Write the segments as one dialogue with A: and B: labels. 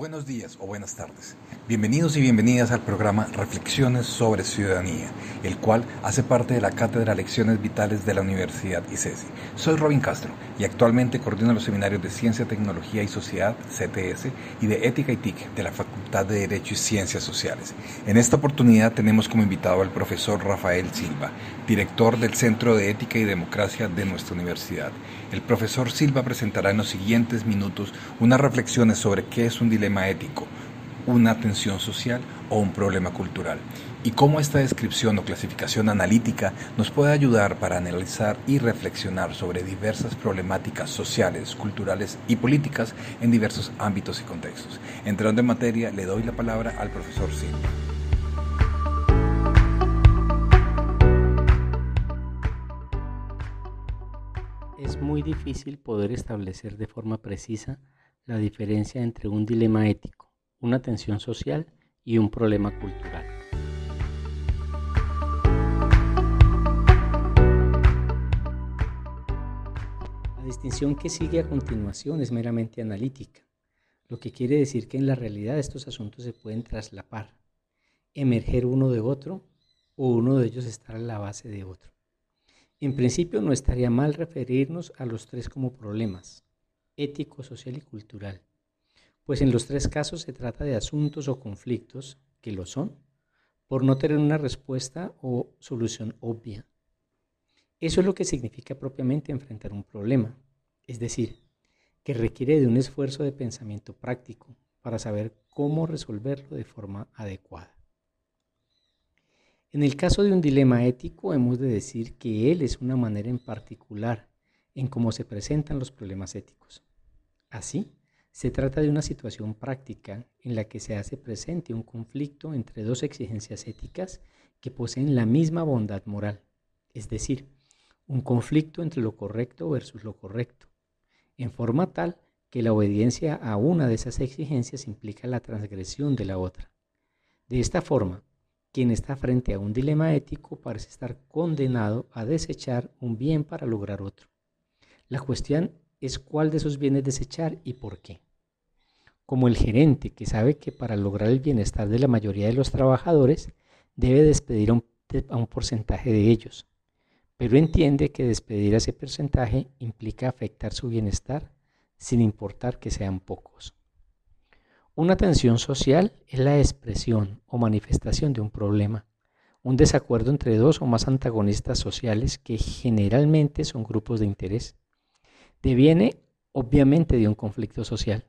A: Buenos días o buenas tardes. Bienvenidos y bienvenidas al programa Reflexiones sobre Ciudadanía, el cual hace parte de la Cátedra Lecciones Vitales de la Universidad ICESI. Soy Robin Castro y actualmente coordino los seminarios de Ciencia, Tecnología y Sociedad, CTS, y de Ética y TIC de la Facultad de Derecho y Ciencias Sociales. En esta oportunidad tenemos como invitado al profesor Rafael Silva, director del Centro de Ética y Democracia de nuestra universidad. El profesor Silva presentará en los siguientes minutos unas reflexiones sobre qué es un dilema ético, una tensión social o un problema cultural, y cómo esta descripción o clasificación analítica nos puede ayudar para analizar y reflexionar sobre diversas problemáticas sociales, culturales y políticas en diversos ámbitos y contextos. Entrando en materia, le doy la palabra al profesor Silva.
B: Es muy difícil poder establecer de forma precisa la diferencia entre un dilema ético, una tensión social y un problema cultural. La distinción que sigue a continuación es meramente analítica, lo que quiere decir que en la realidad estos asuntos se pueden traslapar, emerger uno de otro o uno de ellos estar a la base de otro. En principio no estaría mal referirnos a los tres como problemas, ético, social y cultural, pues en los tres casos se trata de asuntos o conflictos que lo son, por no tener una respuesta o solución obvia. Eso es lo que significa propiamente enfrentar un problema, es decir, que requiere de un esfuerzo de pensamiento práctico para saber cómo resolverlo de forma adecuada. En el caso de un dilema ético, hemos de decir que él es una manera en particular en cómo se presentan los problemas éticos. Así, se trata de una situación práctica en la que se hace presente un conflicto entre dos exigencias éticas que poseen la misma bondad moral, es decir, un conflicto entre lo correcto versus lo correcto, en forma tal que la obediencia a una de esas exigencias implica la transgresión de la otra. De esta forma, quien está frente a un dilema ético parece estar condenado a desechar un bien para lograr otro. La cuestión es cuál de esos bienes desechar y por qué. Como el gerente que sabe que para lograr el bienestar de la mayoría de los trabajadores debe despedir a un, porcentaje de ellos, pero entiende que despedir a ese porcentaje implica afectar su bienestar sin importar que sean pocos. Una tensión social es la expresión o manifestación de un problema, un desacuerdo entre dos o más antagonistas sociales que generalmente son grupos de interés deviene obviamente de un conflicto social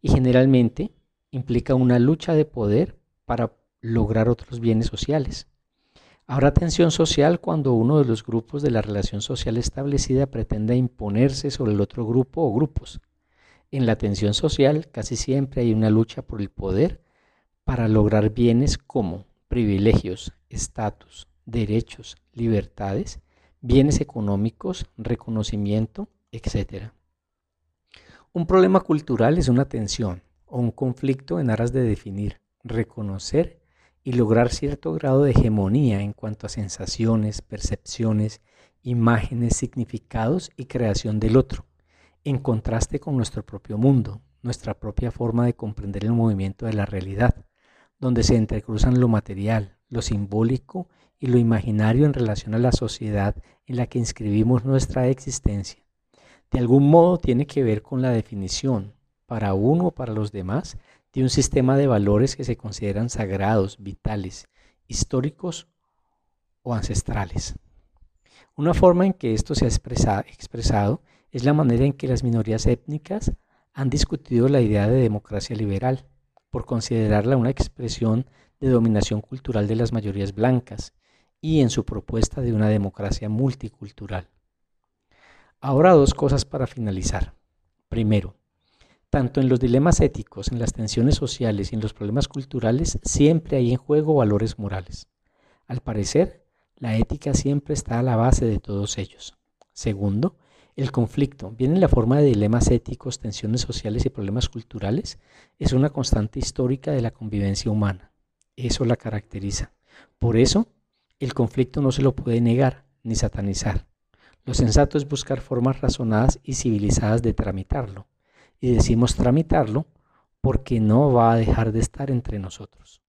B: y generalmente implica una lucha de poder para lograr otros bienes sociales. Habrá tensión social cuando uno de los grupos de la relación social establecida pretenda imponerse sobre el otro grupo o grupos. En la tensión social casi siempre hay una lucha por el poder para lograr bienes como privilegios, estatus, derechos, libertades, bienes económicos, reconocimiento, etc. Un problema cultural es una tensión o un conflicto en aras de definir, reconocer y lograr cierto grado de hegemonía en cuanto a sensaciones, percepciones, imágenes, significados y creación del otro, en contraste con nuestro propio mundo, nuestra propia forma de comprender el movimiento de la realidad, donde se entrecruzan lo material, lo simbólico y lo imaginario en relación a la sociedad en la que inscribimos nuestra existencia de algún modo tiene que ver con la definición, para uno o para los demás, de un sistema de valores que se consideran sagrados, vitales, históricos o ancestrales. Una forma en que esto se ha expresado es la manera en que las minorías étnicas han discutido la idea de democracia liberal, por considerarla una expresión de dominación cultural de las mayorías blancas y en su propuesta de una democracia multicultural. Ahora dos cosas para finalizar. Primero, tanto en los dilemas éticos, en las tensiones sociales y en los problemas culturales, siempre hay en juego valores morales. Al parecer, la ética siempre está a la base de todos ellos. Segundo, el conflicto, bien en la forma de dilemas éticos, tensiones sociales y problemas culturales, es una constante histórica de la convivencia humana. Eso la caracteriza. Por eso, el conflicto no se lo puede negar ni satanizar. Lo sensato es buscar formas razonadas y civilizadas de tramitarlo. Y decimos tramitarlo porque no va a dejar de estar entre nosotros.